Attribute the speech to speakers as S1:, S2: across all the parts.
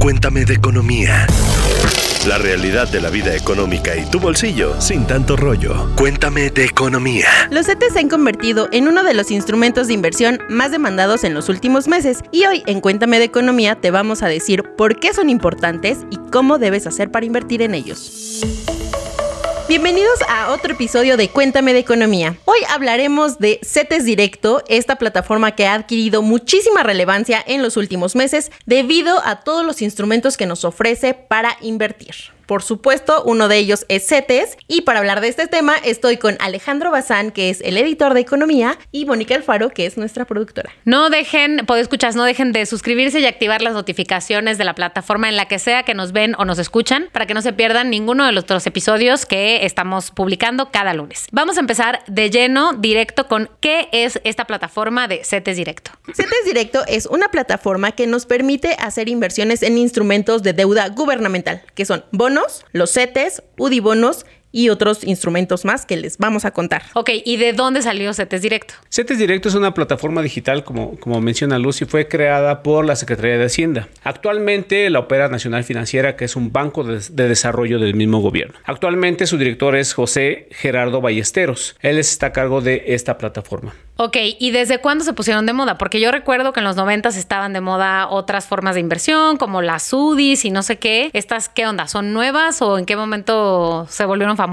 S1: Cuéntame de economía. La realidad de la vida económica y tu bolsillo sin tanto rollo. Cuéntame de economía.
S2: Los CETES se han convertido en uno de los instrumentos de inversión más demandados en los últimos meses y hoy en Cuéntame de economía te vamos a decir por qué son importantes y cómo debes hacer para invertir en ellos. Bienvenidos a otro episodio de Cuéntame de Economía. Hoy hablaremos de CETES Directo, esta plataforma que ha adquirido muchísima relevancia en los últimos meses debido a todos los instrumentos que nos ofrece para invertir. Por supuesto, uno de ellos es CETES. Y para hablar de este tema, estoy con Alejandro Bazán, que es el editor de Economía, y Mónica Alfaro, que es nuestra productora.
S3: No dejen, puedo escuchar, no dejen de suscribirse y activar las notificaciones de la plataforma en la que sea que nos ven o nos escuchan, para que no se pierdan ninguno de los otros episodios que estamos publicando cada lunes. Vamos a empezar de lleno, directo, con qué es esta plataforma de CETES Directo.
S2: CETES Directo es una plataforma que nos permite hacer inversiones en instrumentos de deuda gubernamental, que son bonos los CETES, UDIBonos y otros instrumentos más que les vamos a contar.
S3: Ok, ¿y de dónde salió CETES Directo?
S4: CETES Directo es una plataforma digital, como, como menciona Lucy, fue creada por la Secretaría de Hacienda. Actualmente la opera Nacional Financiera, que es un banco de, de desarrollo del mismo gobierno. Actualmente su director es José Gerardo Ballesteros. Él está a cargo de esta plataforma.
S3: Ok, ¿y desde cuándo se pusieron de moda? Porque yo recuerdo que en los 90 estaban de moda otras formas de inversión, como las UDIs y no sé qué. ¿Estas qué onda? ¿Son nuevas o en qué momento se volvieron famosas?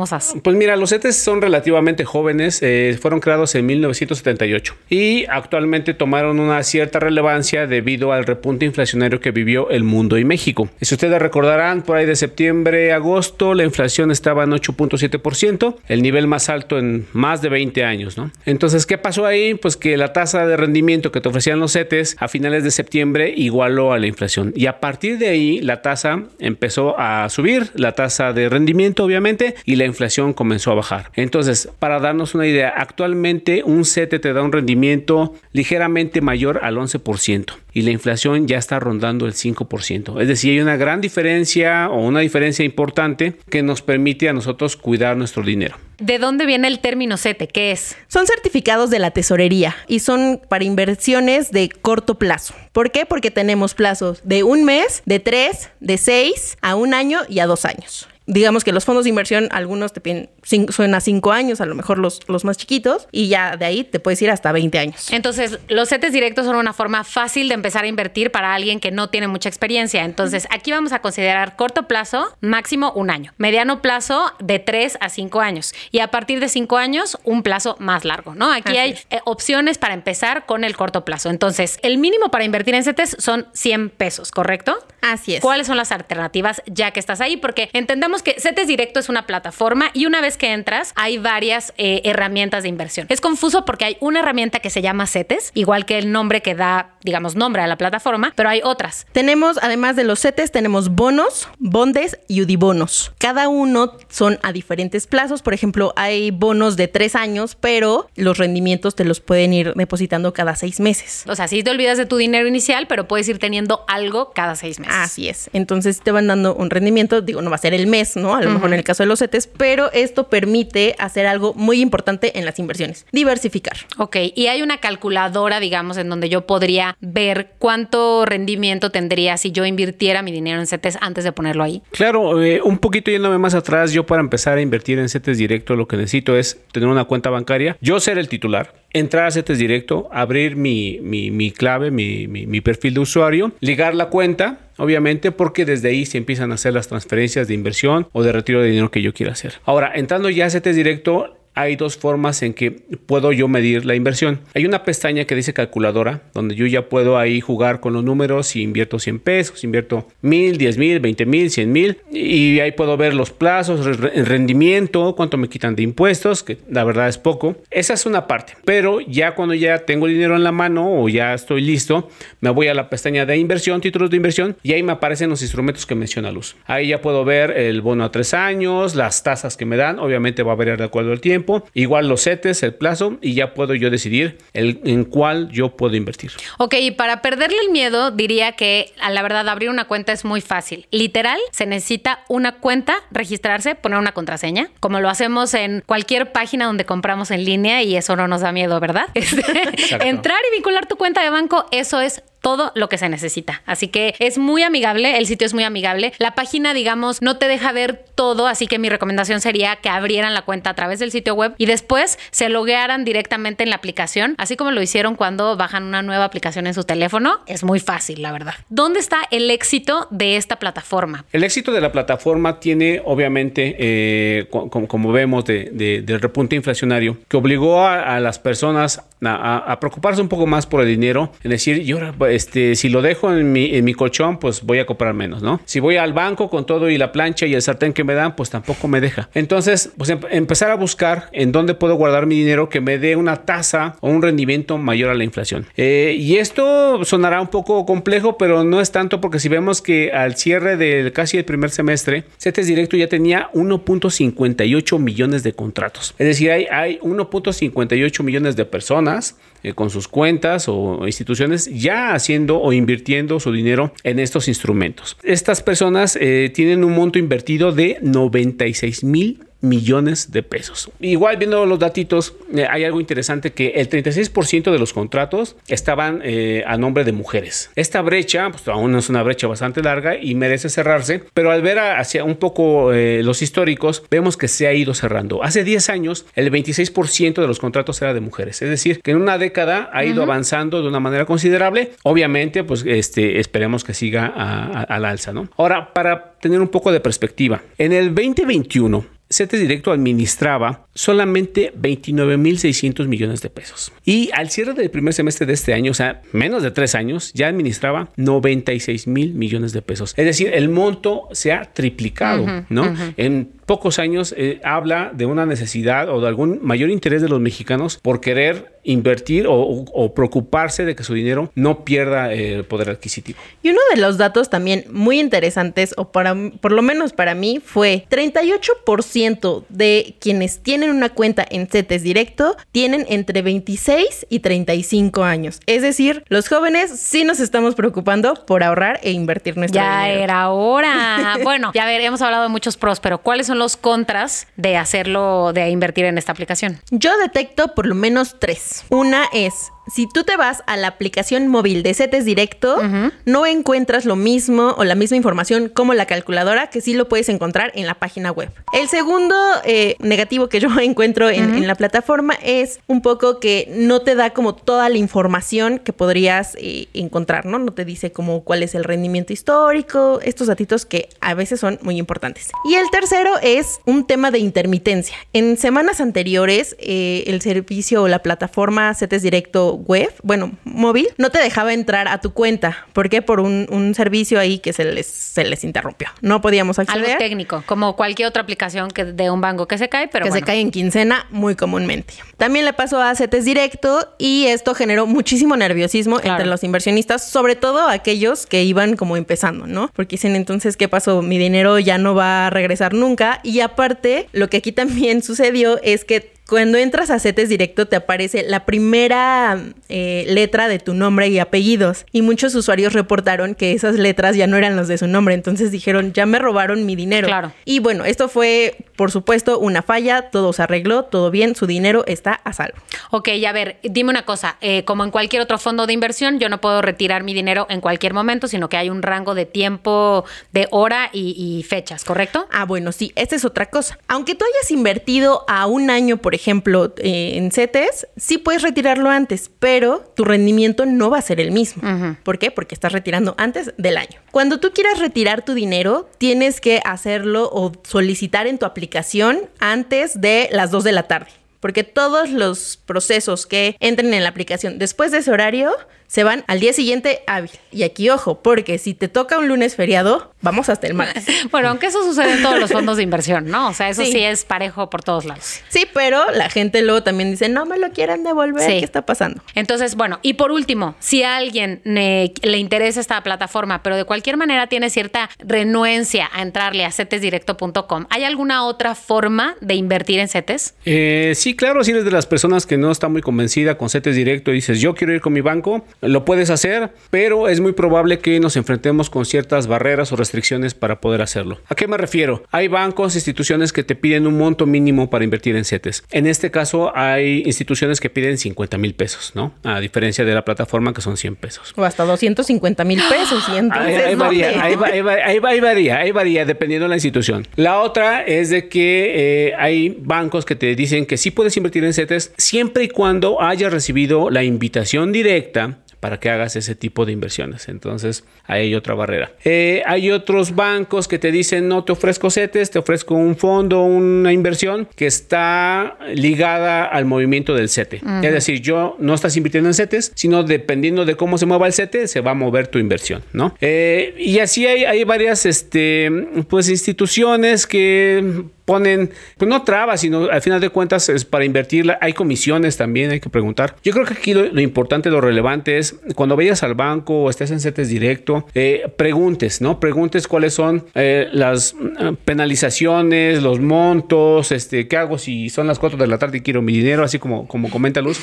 S4: Pues mira, los CETES son relativamente jóvenes, eh, fueron creados en 1978 y actualmente tomaron una cierta relevancia debido al repunte inflacionario que vivió el mundo y México. Si ustedes recordarán, por ahí de septiembre agosto la inflación estaba en 8.7%, el nivel más alto en más de 20 años, ¿no? Entonces, ¿qué pasó ahí? pues que la tasa de rendimiento que te ofrecían los CETES a finales de septiembre igualó a la inflación. Y a partir de ahí la tasa empezó a subir, la tasa de rendimiento obviamente, y la inflación comenzó a bajar. Entonces, para darnos una idea, actualmente un CETE te da un rendimiento ligeramente mayor al 11% y la inflación ya está rondando el 5%. Es decir, hay una gran diferencia o una diferencia importante que nos permite a nosotros cuidar nuestro dinero.
S3: ¿De dónde viene el término CETE? ¿Qué es?
S2: Son certificados de la tesorería y son para inversiones de corto plazo. ¿Por qué? Porque tenemos plazos de un mes, de tres, de seis, a un año y a dos años digamos que los fondos de inversión, algunos te piden suena a 5 años, a lo mejor los, los más chiquitos, y ya de ahí te puedes ir hasta 20 años.
S3: Entonces, los CETES directos son una forma fácil de empezar a invertir para alguien que no tiene mucha experiencia. Entonces, aquí vamos a considerar corto plazo, máximo un año, mediano plazo de 3 a 5 años, y a partir de 5 años, un plazo más largo, ¿no? Aquí hay eh, opciones para empezar con el corto plazo. Entonces, el mínimo para invertir en CETES son 100 pesos, ¿correcto?
S2: Así es.
S3: ¿Cuáles son las alternativas ya que estás ahí? Porque entendemos que CETES Directo es una plataforma y una vez que entras hay varias eh, herramientas de inversión. Es confuso porque hay una herramienta que se llama CETES, igual que el nombre que da, digamos, nombre a la plataforma, pero hay otras.
S2: Tenemos, además de los CETES, tenemos bonos, bondes y udibonos. Cada uno son a diferentes plazos. Por ejemplo, hay bonos de tres años, pero los rendimientos te los pueden ir depositando cada seis meses.
S3: O sea, si te olvidas de tu dinero inicial, pero puedes ir teniendo algo cada seis meses.
S2: Así es. Entonces te van dando un rendimiento, digo, no va a ser el mes, ¿no? A lo mejor en el caso de los CETES, pero esto permite hacer algo muy importante en las inversiones, diversificar.
S3: Ok, y hay una calculadora, digamos, en donde yo podría ver cuánto rendimiento tendría si yo invirtiera mi dinero en CETES antes de ponerlo ahí.
S4: Claro, eh, un poquito yéndome más atrás, yo para empezar a invertir en CETES directo lo que necesito es tener una cuenta bancaria, yo ser el titular, entrar a CETES directo, abrir mi, mi, clave, mi, mi, perfil de usuario, ligar la cuenta, obviamente, porque desde ahí se empiezan a hacer las transferencias de inversión o de retiro de dinero que yo quiera hacer. Ahora, entrando ya a CETES directo, hay dos formas en que puedo yo medir la inversión. Hay una pestaña que dice calculadora, donde yo ya puedo ahí jugar con los números, si invierto 100 pesos, invierto mil, 10 mil, 20 mil, 100 mil, y ahí puedo ver los plazos, el rendimiento, cuánto me quitan de impuestos, que la verdad es poco. Esa es una parte, pero ya cuando ya tengo dinero en la mano o ya estoy listo, me voy a la pestaña de inversión, títulos de inversión, y ahí me aparecen los instrumentos que menciona Luz. Ahí ya puedo ver el bono a tres años, las tasas que me dan, obviamente va a variar de acuerdo al tiempo igual los CETES, el plazo y ya puedo yo decidir el, en cuál yo puedo invertir.
S3: Ok, y para perderle el miedo diría que a la verdad abrir una cuenta es muy fácil. Literal, se necesita una cuenta, registrarse, poner una contraseña, como lo hacemos en cualquier página donde compramos en línea y eso no nos da miedo, ¿verdad? Este, entrar y vincular tu cuenta de banco, eso es todo lo que se necesita. Así que es muy amigable, el sitio es muy amigable. La página, digamos, no te deja ver todo, así que mi recomendación sería que abrieran la cuenta a través del sitio web y después se loguearan directamente en la aplicación, así como lo hicieron cuando bajan una nueva aplicación en su teléfono. Es muy fácil, la verdad. ¿Dónde está el éxito de esta plataforma?
S4: El éxito de la plataforma tiene, obviamente, eh, como, vemos, del repunte inflacionario, que obligó a, las personas a, preocuparse un poco más por el dinero, en decir, yo este, si lo dejo en mi, colchón, pues voy a comprar menos, ¿no? Si voy al banco con todo y la plancha y el sartén que me dan, pues tampoco me deja. Entonces, pues em, empezar a buscar en dónde puedo guardar mi dinero que me dé una tasa o un rendimiento mayor a la inflación. Eh, y esto sonará un poco complejo, pero no es tanto porque si vemos que al cierre del casi el primer semestre, CETES Directo ya tenía 1.58 millones de contratos. Es decir, hay, hay 1.58 millones de personas eh, con sus cuentas o instituciones ya haciendo o invirtiendo su dinero en estos instrumentos. Estas personas eh, tienen un monto invertido de 96 mil millones de pesos. Igual viendo los datitos, eh, hay algo interesante que el 36% de los contratos estaban eh, a nombre de mujeres. Esta brecha, pues aún es una brecha bastante larga y merece cerrarse, pero al ver hacia un poco eh, los históricos, vemos que se ha ido cerrando. Hace 10 años, el 26% de los contratos era de mujeres, es decir, que en una década ha ido avanzando de una manera considerable. Obviamente, pues este, esperemos que siga al alza, ¿no? Ahora, para tener un poco de perspectiva, en el 2021, CETES Directo administraba solamente 29.600 millones de pesos. Y al cierre del primer semestre de este año, o sea, menos de tres años, ya administraba 96 mil millones de pesos. Es decir, el monto se ha triplicado, ¿no? En pocos años eh, habla de una necesidad o de algún mayor interés de los mexicanos por querer invertir o, preocuparse de que su dinero no pierda el eh, poder adquisitivo.
S2: Y uno de los datos también muy interesantes, o para, por lo menos para mí, fue 38% de quienes tienen una cuenta en CETES directo tienen entre 26 y 35 años. Es decir, los jóvenes sí nos estamos preocupando por ahorrar e invertir nuestro
S3: ya
S2: dinero.
S3: Ya era hora. bueno, ya ver, hemos hablado de muchos pros, pero ¿cuáles son los contras de hacerlo, de invertir en esta aplicación?
S2: Yo detecto por lo menos tres. Una es si tú te vas a la aplicación móvil de CETES Directo, no encuentras lo mismo o la misma información como la calculadora que sí lo puedes encontrar en la página web. El segundo eh, negativo que yo encuentro en, la plataforma es un poco que no te da como toda la información que podrías eh, encontrar, ¿no? No te dice como cuál es el rendimiento histórico, estos datitos que a veces son muy importantes. Y el tercero es un tema de intermitencia. En semanas anteriores, eh, el servicio o la plataforma CETES Directo web, bueno, móvil, no te dejaba entrar a tu cuenta. ¿Por qué? Por un, servicio ahí que se les, se les interrumpió. No podíamos acceder.
S3: Algo técnico, como cualquier otra aplicación que de un banco que se cae, pero
S2: Que se cae en quincena muy comúnmente. También le pasó a CETES Directo y esto generó muchísimo nerviosismo entre los inversionistas, sobre todo aquellos que iban como empezando, ¿no? Porque dicen entonces, ¿qué pasó? Mi dinero ya no va a regresar nunca. Y aparte, lo que aquí también sucedió es que cuando entras a CETES Directo te aparece la primera eh, letra de tu nombre y apellidos. Y muchos usuarios reportaron que esas letras ya no eran los de su nombre. Entonces dijeron, ya me robaron mi dinero.
S3: Claro.
S2: Y bueno, esto fue, por supuesto, una falla. Todo se arregló, todo bien, su dinero está a salvo.
S3: Ok, a ver, dime una cosa. Eh, como en cualquier otro fondo de inversión, yo no puedo retirar mi dinero en cualquier momento, sino que hay un rango de tiempo, de hora y, fechas, ¿correcto?
S2: Ah, bueno, sí, esta es otra cosa. Aunque tú hayas invertido a un año, por ejemplo, ejemplo, eh, en CETES, sí puedes retirarlo antes, pero tu rendimiento no va a ser el mismo. ¿Por qué? Porque estás retirando antes del año. Cuando tú quieras retirar tu dinero, tienes que hacerlo o solicitar en tu aplicación antes de las 2 de la tarde porque todos los procesos que entren en la aplicación después de ese horario se van al día siguiente hábil. Y aquí, ojo, porque si te toca un lunes feriado, vamos hasta el martes.
S3: bueno, aunque eso sucede en todos los fondos de inversión, ¿no? O sea, eso sí. es parejo por todos lados.
S2: Sí, pero la gente luego también dice, no me lo quieren devolver, ¿qué está pasando?
S3: Entonces, bueno, y por último, si a alguien le interesa esta plataforma, pero de cualquier manera tiene cierta renuencia a entrarle a cetesdirecto.com, ¿hay alguna otra forma de invertir en CETES?
S4: Eh, sí, claro, si eres de las personas que no está muy convencida con CETES Directo y dices, yo quiero ir con mi banco, lo puedes hacer, pero es muy probable que nos enfrentemos con ciertas barreras o restricciones para poder hacerlo. ¿A qué me refiero? Hay bancos, instituciones que te piden un monto mínimo para invertir en CETES. En este caso hay instituciones que piden 50 mil pesos, ¿no? A diferencia de la plataforma que son 100 pesos.
S2: O hasta 250 mil pesos. Y entonces,
S4: Ahí, varía, ahí varía, ahí varía, dependiendo de la institución. La otra es de que eh, hay bancos que te dicen que sí puedes invertir en CETES siempre y cuando hayas recibido la invitación directa para que hagas ese tipo de inversiones. Entonces, ahí hay otra barrera. Eh, hay otros bancos que te dicen, no te ofrezco CETES, te ofrezco un fondo, una inversión que está ligada al movimiento del CETE. Es decir, yo no estás invirtiendo en CETES, sino dependiendo de cómo se mueva el CETE, se va a mover tu inversión, ¿no? Eh, y así hay, hay varias este, pues, instituciones que ponen, pues no trabas, sino al final de cuentas es para invertirla. Hay comisiones también, hay que preguntar. Yo creo que aquí lo, importante, lo relevante es cuando vayas al banco o estés en CETES directo, eh, preguntes, ¿no? Preguntes cuáles son eh, las eh, penalizaciones, los montos, este, qué hago si son las 4 de la tarde y quiero mi dinero, así como, como comenta Luz.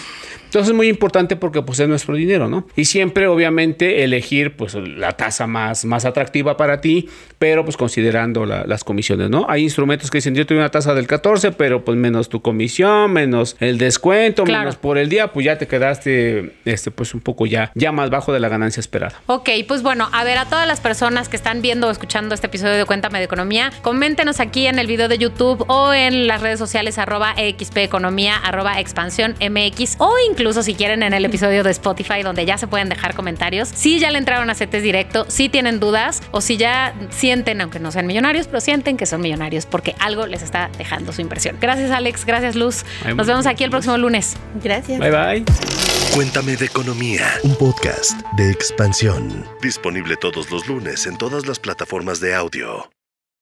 S4: Entonces es muy importante porque pues es nuestro dinero, ¿no? Y siempre obviamente elegir pues la tasa más, más atractiva para ti, pero pues considerando la- las comisiones, ¿no? Hay instrumentos que dicen yo tengo una tasa del 14, pero pues menos tu comisión, menos el descuento,
S3: Claro.
S4: menos por el día, pues ya te quedaste este pues un poco ya, ya más bajo de la ganancia esperada.
S3: Ok, pues bueno, a ver, a todas las personas que están viendo o escuchando este episodio de Cuéntame de Economía, coméntenos aquí en el video de YouTube o en las redes sociales arroba XP Economía, arroba expansión MX o incluso si quieren en el episodio de Spotify donde ya se pueden dejar comentarios. Si ya le entraron a CETES directo, si tienen dudas o si ya sienten, aunque no sean millonarios, pero sienten que son millonarios porque algo les está dejando su inversión. Gracias Alex, gracias Luz. Nos vemos aquí el próximo lunes.
S2: Gracias.
S4: Bye bye.
S1: Cuéntame de economía.
S5: Un podcast de expansión.
S1: Disponible todos los lunes en todas las plataformas de audio.